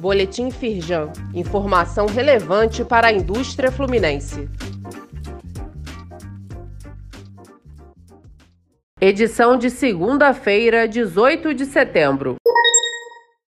Boletim Firjan. Informação relevante para a indústria fluminense. Edição de segunda-feira, 18 de setembro.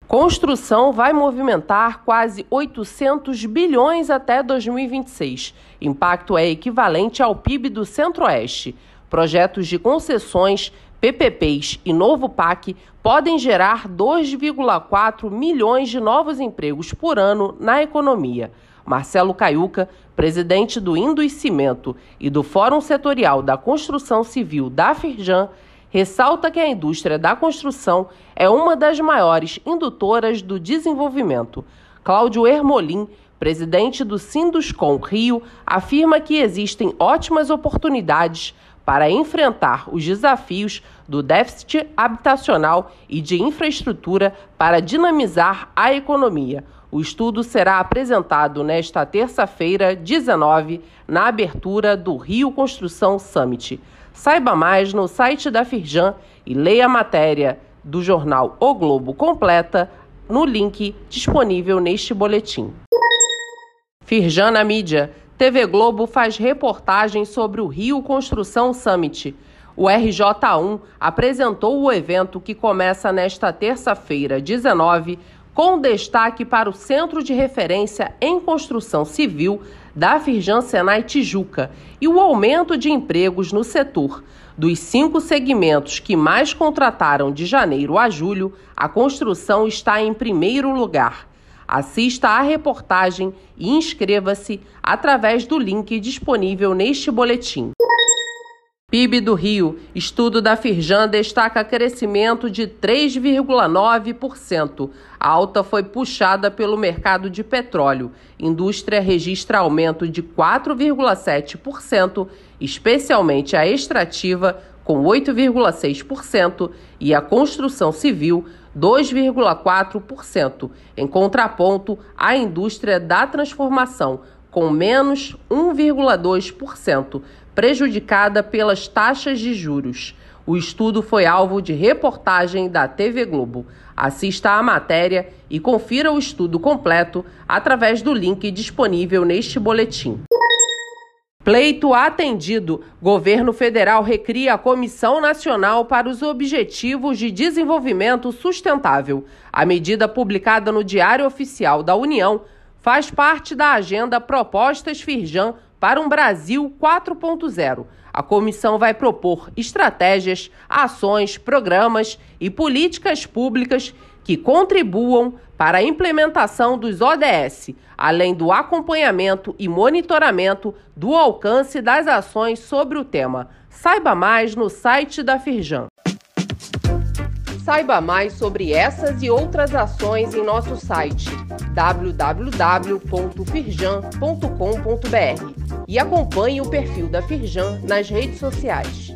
Construção vai movimentar quase 800 bilhões até 2026. Impacto é equivalente ao PIB do Centro-Oeste. Projetos de concessões, PPPs e novo PAC podem gerar 2,4 milhões de novos empregos por ano na economia. Marcelo Caiuca, presidente do Indus Cimento e do Fórum Setorial da Construção Civil da Firjan, ressalta que a indústria da construção é uma das maiores indutoras do desenvolvimento. Cláudio Ermolim, presidente do Sinduscom Rio, afirma que existem ótimas oportunidades para enfrentar os desafios do déficit habitacional e de infraestrutura para dinamizar a economia. O estudo será apresentado nesta terça-feira, 19, na abertura do Rio Construção Summit. Saiba mais no site da Firjan e leia a matéria do jornal O Globo completa no link disponível neste boletim. Firjan na mídia TV Globo faz reportagem sobre o Rio Construção Summit. O RJ1 apresentou o evento que começa nesta terça-feira, 19, com destaque para o Centro de Referência em Construção Civil da Firjan Senai Tijuca e o aumento de empregos no setor. Dos cinco segmentos que mais contrataram de janeiro a julho, a construção está em primeiro lugar. Assista à reportagem e inscreva-se através do link disponível neste boletim. PIB do Rio. Estudo da Firjan destaca crescimento de 3,9%. A alta foi puxada pelo mercado de petróleo. Indústria registra aumento de 4,7%, especialmente a extrativa, com 8,6%, e a construção civil, 2,4%, em contraponto à indústria da transformação, com menos 1,2%, prejudicada pelas taxas de juros. O estudo foi alvo de reportagem da TV Globo. Assista à matéria e confira o estudo completo através do link disponível neste boletim. Pleito atendido. Governo federal recria a Comissão Nacional para os Objetivos de Desenvolvimento Sustentável. A medida publicada no Diário Oficial da União faz parte da agenda Propostas Firjan para um Brasil 4.0. A comissão vai propor estratégias, ações, programas e políticas públicas que contribuam para a implementação dos ODS, além do acompanhamento e monitoramento do alcance das ações sobre o tema. Saiba mais no site da Firjan. Saiba mais sobre essas e outras ações em nosso site www.firjan.com.br e acompanhe o perfil da Firjan nas redes sociais.